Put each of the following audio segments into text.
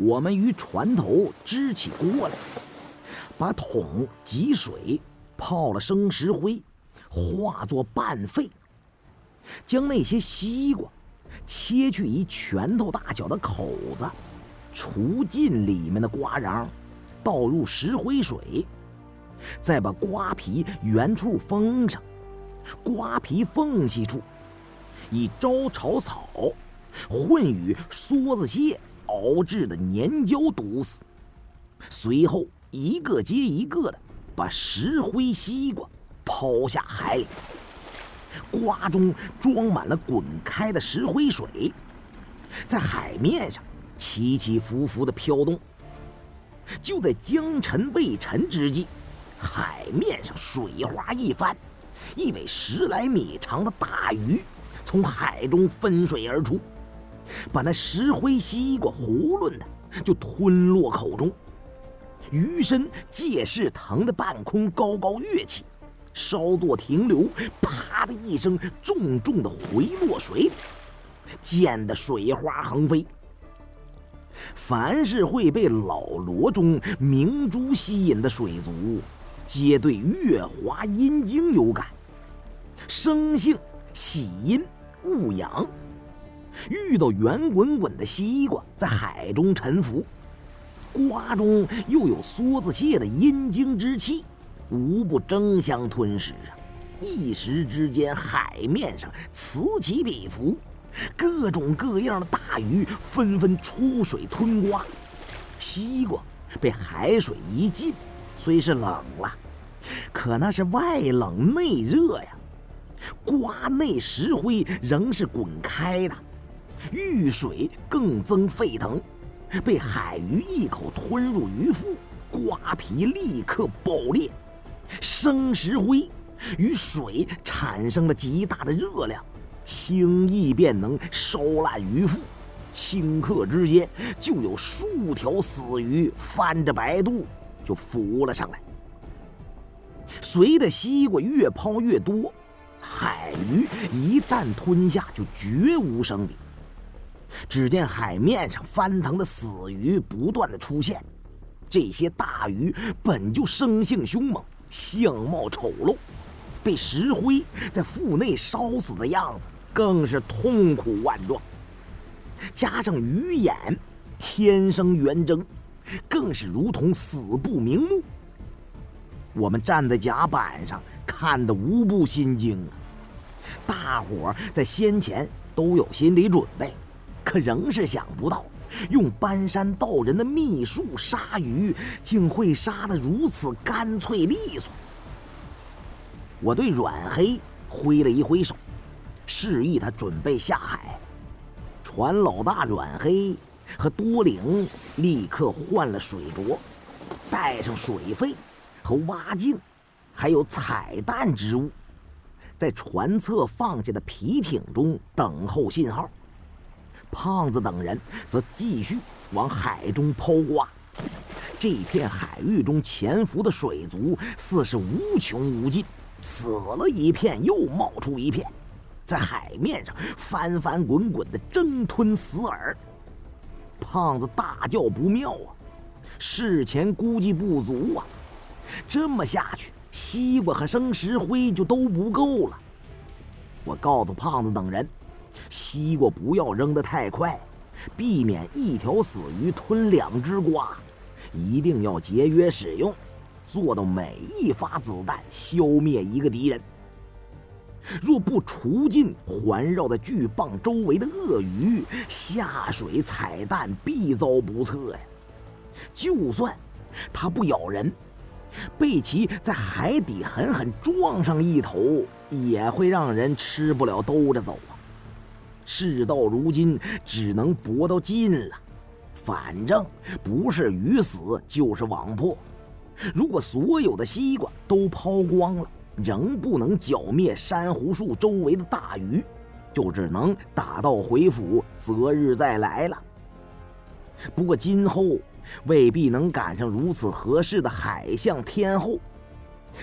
我们于船头支起锅来，把桶汲水，泡了生石灰，化作半沸，将那些西瓜切去一拳头大小的口子，除尽里面的瓜瓤，倒入石灰水，再把瓜皮原处封上，瓜皮缝隙处以招潮草混与梭子蟹。熬制的粘胶毒死，随后一个接一个的把石灰西瓜抛下海里，瓜中装满了滚开的石灰水，在海面上起起伏伏的飘动。就在江沉未沉之际，海面上水花一翻，一尾十来米长的大鱼从海中分水而出。把那石灰西瓜囫囵的就吞落口中，鱼身借势腾的半空高高跃起，稍作停留，啪的一声，重重的回落水里，溅得水花横飞。凡是会被老罗中明珠吸引的水族，皆对月华阴经有感，生性喜阴恶阳。遇到圆滚滚的西瓜在海中沉浮，瓜中又有梭子蟹的阴精之气，无不争相吞食啊！一时之间，海面上此起彼伏，各种各样的大鱼纷纷出水吞瓜。西瓜被海水一浸，虽是冷了，可那是外冷内热呀。瓜内石灰仍是滚开的。遇水更增沸腾，被海鱼一口吞入鱼腹，瓜皮立刻爆裂，生石灰与水产生了极大的热量，轻易便能烧烂鱼腹，顷刻之间就有数条死鱼翻着白肚就浮了上来。随着西瓜越抛越多，海鱼一旦吞下就绝无生理。只见海面上翻腾的死鱼不断的出现，这些大鱼本就生性凶猛，相貌丑陋，被石灰在腹内烧死的样子更是痛苦万状。加上鱼眼天生圆睁，更是如同死不瞑目。我们站在甲板上看得无不心惊啊！大伙儿在先前都有心理准备。可仍是想不到，用搬山道人的秘术杀鱼，竟会杀得如此干脆利索。我对阮黑挥了一挥手，示意他准备下海。船老大阮黑和多灵立刻换了水着，带上水费和蛙镜，还有彩蛋之物，在船侧放下的皮艇中等候信号。胖子等人则继续往海中抛瓜。这片海域中潜伏的水族似是无穷无尽，死了一片又冒出一片，在海面上翻翻滚滚的争吞死饵。胖子大叫不妙啊！事前估计不足啊！这么下去，西瓜和生石灰就都不够了。我告诉胖子等人。西瓜不要扔得太快，避免一条死鱼吞两只瓜。一定要节约使用，做到每一发子弹消灭一个敌人。若不除尽环绕在巨蚌周围的鳄鱼，下水彩蛋必遭不测呀！就算它不咬人，被其在海底狠狠撞上一头，也会让人吃不了兜着走！事到如今，只能搏到尽了。反正不是鱼死就是网破。如果所有的西瓜都抛光了，仍不能剿灭珊瑚树周围的大鱼，就只能打道回府，择日再来了。不过今后未必能赶上如此合适的海象天候，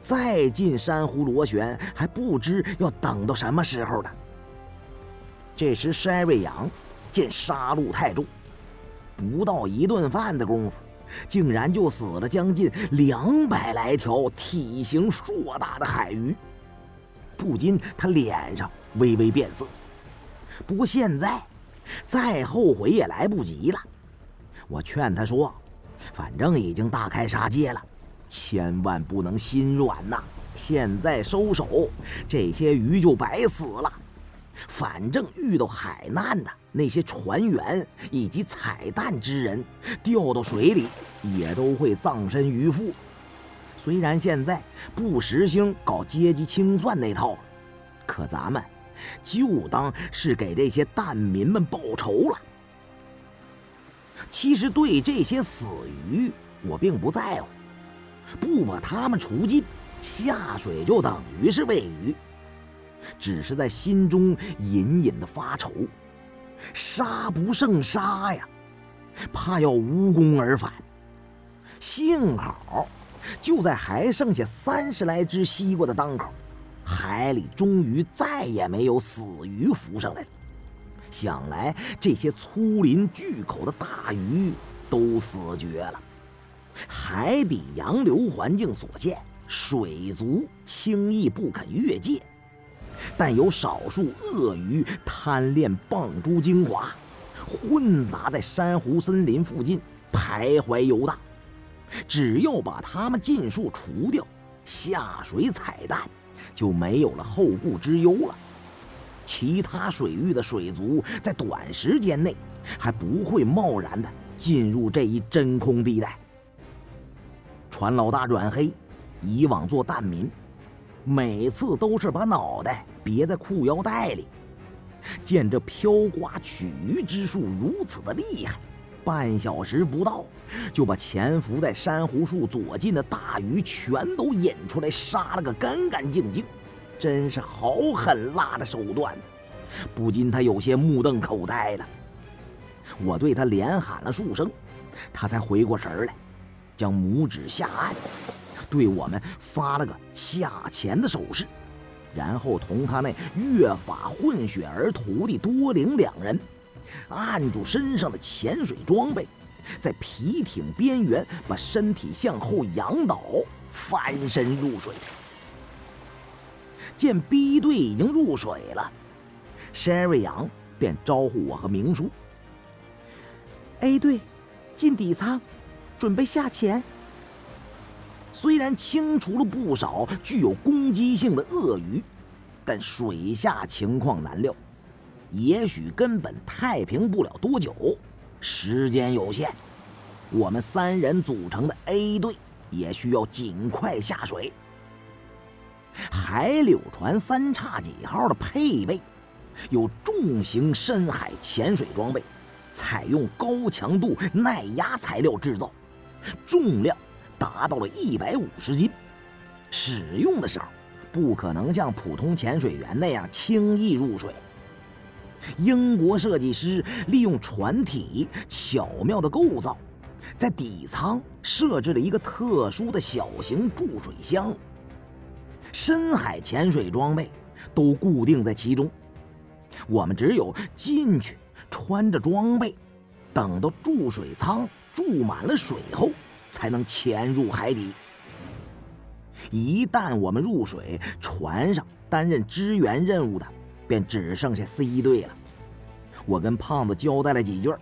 再进珊瑚螺旋还不知要等到什么时候呢。这时，筛瑞阳见杀戮太重，不到一顿饭的功夫，竟然就死了将近两百来条体型硕大的海鱼，不禁他脸上微微变色。不过现在，再后悔也来不及了。我劝他说：“反正已经大开杀戒了，千万不能心软呐！现在收手，这些鱼就白死了。反正遇到海难的那些船员以及采蛋之人，掉到水里也都会葬身鱼腹。虽然现在不实行搞阶级清算那套，可咱们……”就当是给这些蛋民们报仇了。其实对这些死鱼，我并不在乎，不把他们除尽，下水就等于是喂鱼。只是在心中隐隐的发愁，杀不胜杀呀，怕要无功而返。幸好，就在还剩下三十来只西瓜的当口。海里终于再也没有死鱼浮上来了，想来这些粗鳞巨口的大鱼都死绝了。海底洋流环境所限，水族轻易不肯越界，但有少数鳄鱼贪恋蚌珠精华，混杂在珊瑚森林附近徘徊游荡。只要把它们尽数除掉，下水采蛋。就没有了后顾之忧了。其他水域的水族在短时间内还不会贸然的进入这一真空地带。船老大阮黑，以往做蛋民，每次都是把脑袋别在裤腰带里。见这飘刮取鱼之术如此的厉害，半小时不到就把潜伏在珊瑚树左近的大鱼全都引出来杀了个干干净净。真是好狠辣的手段，不禁他有些目瞪口呆了。我对他连喊了数声，他才回过神来，将拇指下按，对我们发了个下潜的手势，然后同他那越法混血儿徒弟多灵两人，按住身上的潜水装备，在皮艇边缘把身体向后仰倒，翻身入水。见 B 队已经入水了，Sherry 杨便招呼我和明叔。A 队进底舱，准备下潜。虽然清除了不少具有攻击性的鳄鱼，但水下情况难料，也许根本太平不了多久。时间有限，我们三人组成的 A 队也需要尽快下水。海柳船三叉戟号的配备有重型深海潜水装备，采用高强度耐压材料制造，重量达到了一百五十斤。使用的时候不可能像普通潜水员那样轻易入水。英国设计师利用船体巧妙的构造，在底舱设置了一个特殊的小型注水箱。深海潜水装备都固定在其中，我们只有进去穿着装备，等到注水舱注满了水后，才能潜入海底。一旦我们入水，船上担任支援任务的便只剩下 C 队了。我跟胖子交代了几句，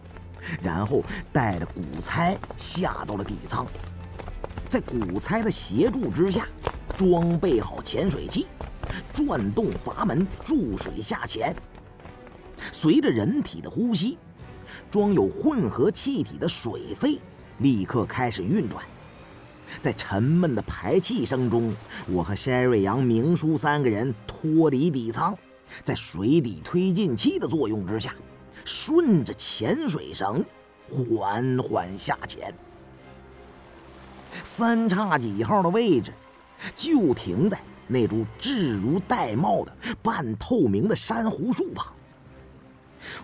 然后带着古猜下到了底舱，在古猜的协助之下。装备好潜水器，转动阀门注水下潜。随着人体的呼吸，装有混合气体的水肺立刻开始运转。在沉闷的排气声中，我和 Sherry 杨、明叔三个人脱离底舱，在水底推进器的作用之下，顺着潜水绳缓缓下潜。三叉戟号的位置。就停在那株置如玳瑁的半透明的珊瑚树旁。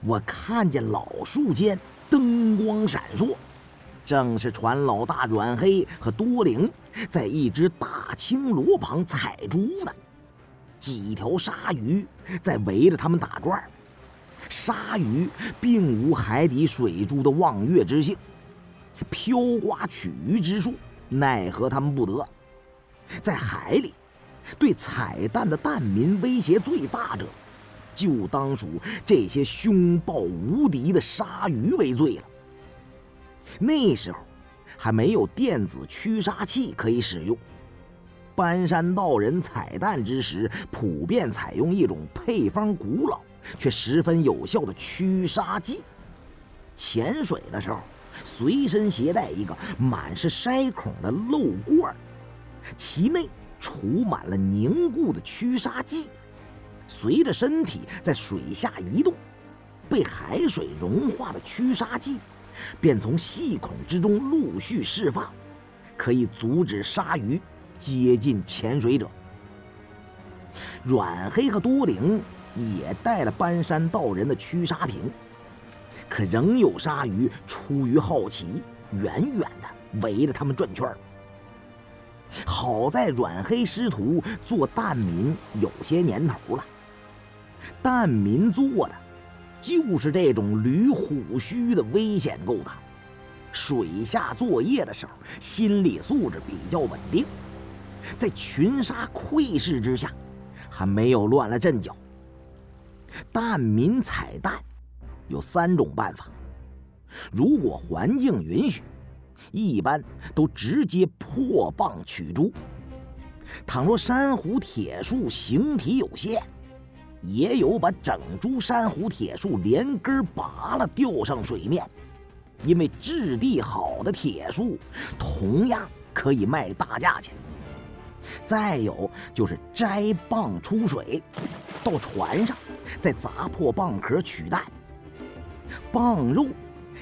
我看见老树间灯光闪烁，正是船老大阮黑和多灵在一只大青螺旁采珠呢。几条鲨鱼在围着他们打转鲨鱼并无海底水珠的望月之性，飘刮取鱼之术奈何他们不得。在海里，对彩蛋的蛋民威胁最大者，就当属这些凶暴无敌的鲨鱼为最了。那时候还没有电子驱杀器可以使用，搬山道人采蛋之时，普遍采用一种配方古老却十分有效的驱杀剂。潜水的时候，随身携带一个满是筛孔的漏罐，其内储满了凝固的驱杀剂，随着身体在水下移动，被海水融化的驱杀剂。便从细孔之中陆续释放，可以阻止鲨鱼接近潜水者。阮黑和多灵也带了搬山道人的驱鲨瓶，可仍有鲨鱼出于好奇，远远的围着他们转圈好在阮黑师徒做蛋民有些年头了，蛋民做的。就是这种驴虎须的危险够大，水下作业的时候心理素质比较稳定，在群杀窥视之下，还没有乱了阵脚。蛋民采蛋有三种办法，如果环境允许，一般都直接破蚌取珠；倘若珊瑚铁树形体有限，也有把整株珊瑚铁树连根拔了吊上水面，因为质地好的铁树同样可以卖大价钱。再有就是摘蚌出水，到船上再砸破蚌壳取蛋，蚌肉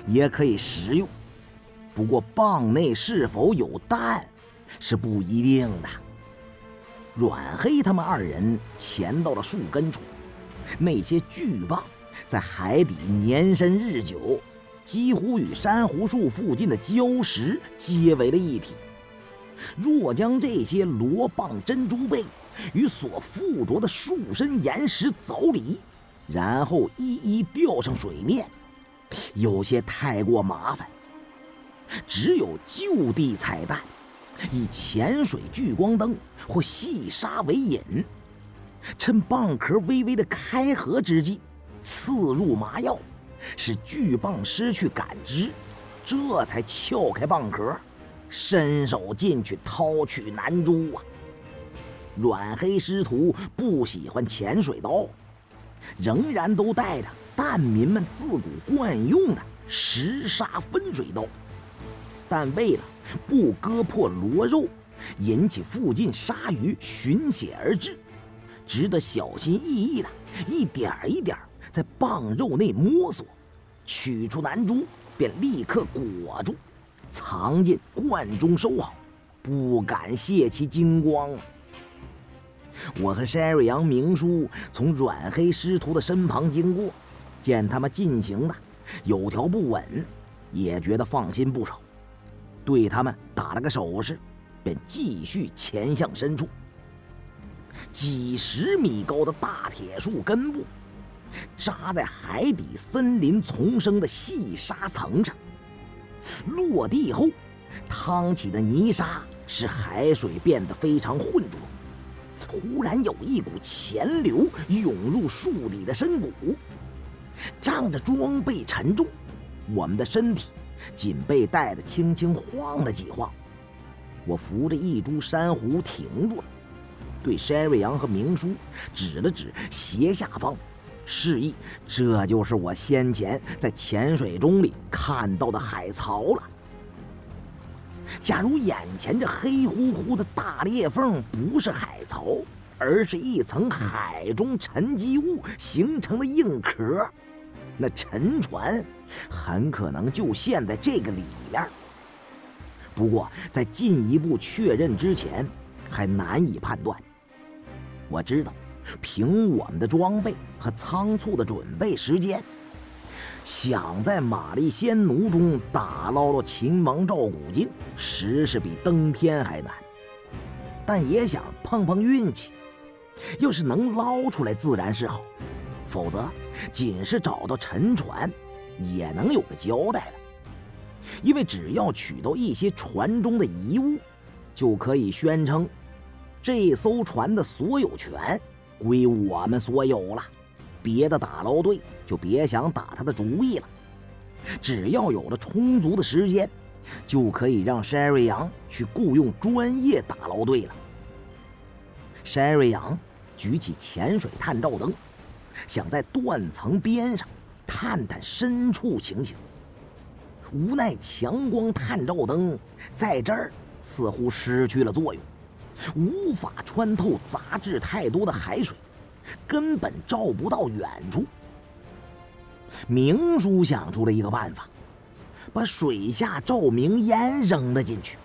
也可以食用，不过蚌内是否有蛋是不一定的。阮黑他们二人潜到了树根处，那些巨蚌在海底年深日久，几乎与珊瑚树附近的礁石结为了一体。若将这些螺蚌珍珠贝与所附着的树身岩石凿离，然后一一吊上水面，有些太过麻烦。只有就地采蛋。以潜水聚光灯或细沙为引，趁蚌壳微微的开合之际，刺入麻药，使巨蚌失去感知，这才撬开蚌壳，伸手进去掏取南珠啊！阮黑师徒不喜欢潜水刀，仍然都带着蛋民们自古惯用的石沙分水刀，但为了。不割破螺肉，引起附近鲨鱼寻血而至，只得小心翼翼的，一点一点在蚌肉内摸索，取出南珠，便立刻裹住，藏进罐中收好，不敢泄其精光。我和山瑞阳明叔从阮黑师徒的身旁经过，见他们进行的有条不紊，也觉得放心不少。对他们打了个手势，便继续潜向深处。几十米高的大铁树根部，扎在海底森林丛生的细沙层上。落地后，淌起的泥沙使海水变得非常浑浊。忽然有一股潜流涌入树底的深谷，仗着装备沉重，我们的身体。仅被带得轻轻晃了几晃，我扶着一株珊瑚停住了，对山瑞阳和明叔指了指斜下方，示意这就是我先前在潜水钟里看到的海槽了。假如眼前这黑乎乎的大裂缝不是海槽，而是一层海中沉积物形成的硬壳。那沉船很可能就陷在这个里面。不过，在进一步确认之前，还难以判断。我知道，凭我们的装备和仓促的准备时间，想在玛丽仙奴中打捞到秦王赵古镜，实是比登天还难。但也想碰碰运气，要是能捞出来，自然是好。否则，仅是找到沉船，也能有个交代了。因为只要取到一些船中的遗物，就可以宣称这艘船的所有权归我们所有了。别的打捞队就别想打他的主意了。只要有了充足的时间，就可以让山瑞阳去雇佣专业打捞队了。山瑞阳举起潜水探照灯，想在断层边上探探深处情形。无奈强光探照灯在这儿似乎失去了作用，无法穿透杂质太多的海水。根本照不到远处。明叔想出了一个办法，把水下照明烟扔了进去，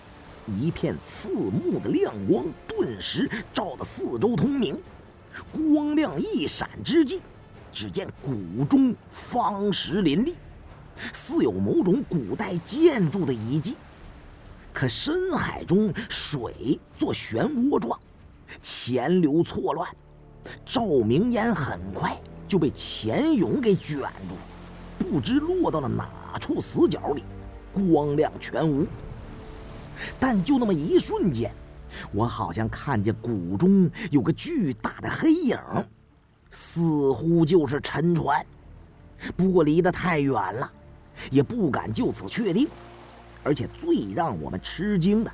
一片刺目的亮光顿时照得四周通明。光亮一闪之际，只见谷中方石林立，似有某种古代建筑的遗迹。可深海中水作漩涡状，潜流错乱。照明烟很快就被钱勇给卷住，不知落到了哪处死角里，光亮全无。但就那么一瞬间，我好像看见谷中有个巨大的黑影，似乎就是沉船，不过离得太远了，也不敢就此确定。而且最让我们吃惊的。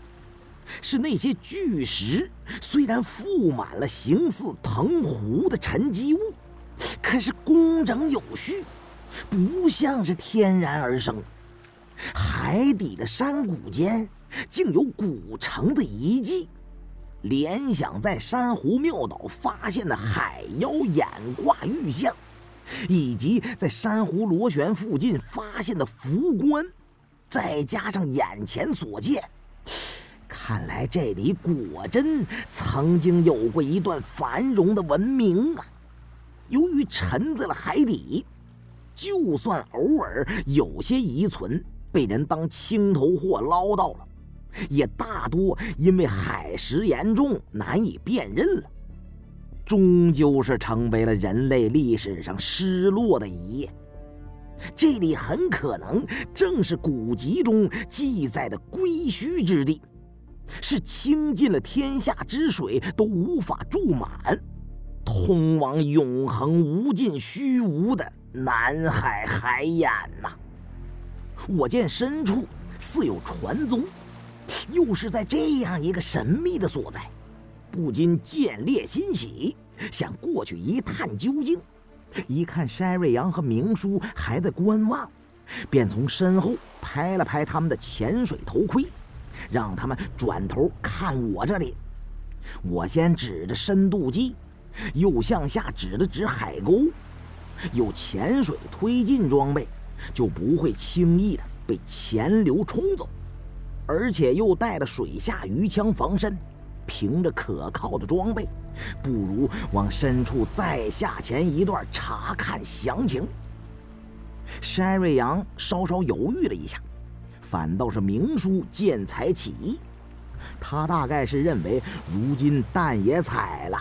是那些巨石，虽然覆满了形似藤壶的沉积物，可是工整有序，不像是天然而生。海底的山谷间竟有古城的遗迹，联想在珊瑚庙岛发现的海妖眼挂玉像，以及在珊瑚螺旋附近发现的浮棺，再加上眼前所见。看来这里果真曾经有过一段繁荣的文明啊！由于沉在了海底，就算偶尔有些遗存被人当青头货捞到了，也大多因为海蚀严重难以辨认了，终究是成为了人类历史上失落的一页。这里很可能正是古籍中记载的归墟之地。是倾尽了天下之水都无法注满，通往永恒无尽虚无的南海海眼呐！我见深处似有传宗，又是在这样一个神秘的所在，不禁见猎欣喜，想过去一探究竟。一看山瑞阳和明叔还在观望，便从身后拍了拍他们的潜水头盔。让他们转头看我这里。我先指着深度计，又向下指了指海沟。有潜水推进装备，就不会轻易的被潜流冲走，而且又带了水下鱼枪防身。凭着可靠的装备，不如往深处再下潜一段，查看详情。山瑞阳稍稍犹豫了一下。反倒是明叔见财起意，他大概是认为如今蛋也踩了，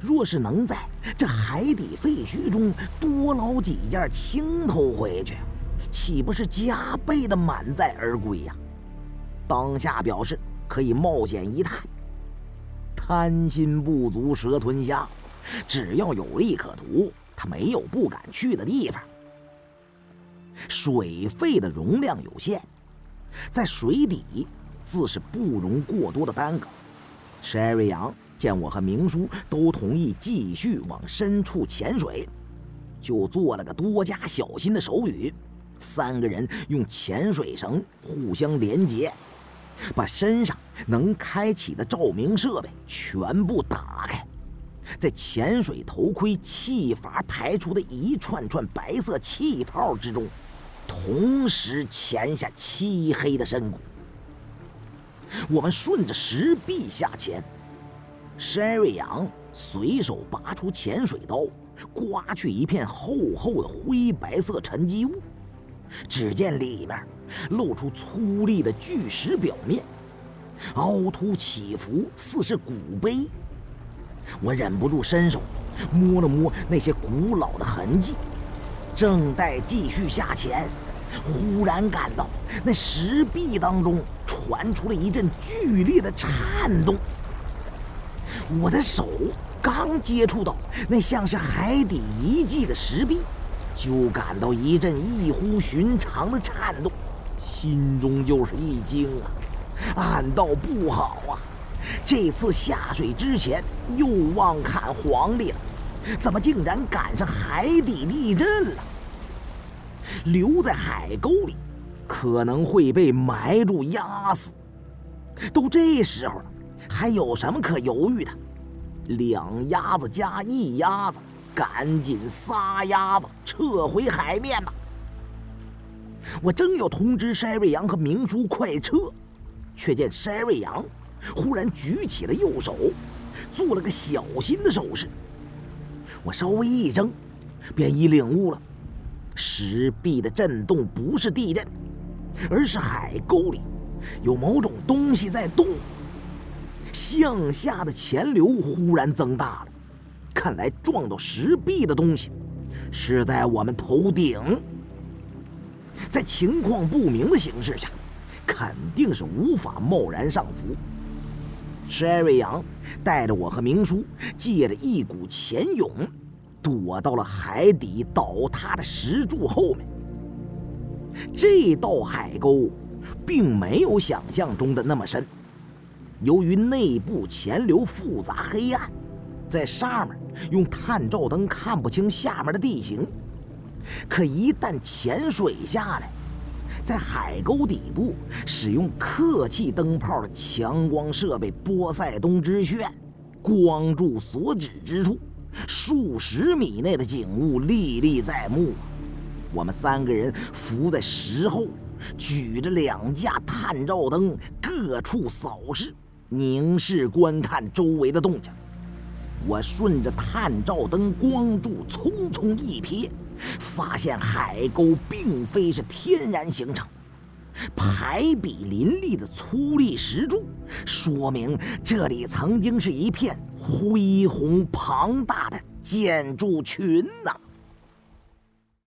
若是能在这海底废墟中多捞几件青头回去，岂不是加倍的满载而归呀？当下表示可以冒险一探。贪心不足蛇吞象，只要有利可图，他没有不敢去的地方。水费的容量有限。在水底，自是不容过多的耽搁。山瑞阳见我和明叔都同意继续往深处潜水，就做了个多加小心的手语。三个人用潜水绳互相连接，把身上能开启的照明设备全部打开，在潜水头盔气阀排出的一串串白色气泡之中。同时潜下漆黑的深谷，我们顺着石壁下潜。山瑞阳随手拔出潜水刀，刮去一片厚厚的灰白色沉积物，只见里面露出粗粝的巨石表面，凹凸起伏，似是古碑。我忍不住伸手摸了摸那些古老的痕迹，正待继续下潜，忽然感到那石壁当中传出了一阵剧烈的颤动。我的手刚接触到那像是海底遗迹的石壁，就感到一阵异乎寻常的颤动，心中就是一惊啊，暗道不好啊！这次下水之前又忘看黄历了，怎么竟然赶上海底地震了？留在海沟里，可能会被埋住压死。都这时候了。还有什么可犹豫的？两鸭子加一鸭子，赶紧撒丫子撤回海面吧！我正要通知筛瑞阳和明叔快撤，却见筛瑞阳忽然举起了右手，做了个小心的手势。我稍微一怔，便已领悟了：石壁的震动不是地震，而是海沟里有某种东西在动。向下的潜流忽然增大了，看来撞到石壁的东西是在我们头顶。在情况不明的形势下，肯定是无法贸然上浮。筛瑞阳带着我和明叔，借着一股潜涌，躲到了海底倒塌的石柱后面。这道海沟并没有想象中的那么深。由于内部潜流复杂黑暗，在上面用探照灯看不清下面的地形。可一旦潜水下来，在海沟底部使用客气灯泡的强光设备波塞冬之炫，光柱所指之处，数十米内的景物历历在目。我们三个人伏在石后，举着两架探照灯，各处扫视。凝视观看周围的动静，我顺着探照灯光柱匆匆一瞥，发现海沟并非是天然形成，排比林立的粗砾石柱，说明这里曾经是一片恢宏庞大的建筑群呐。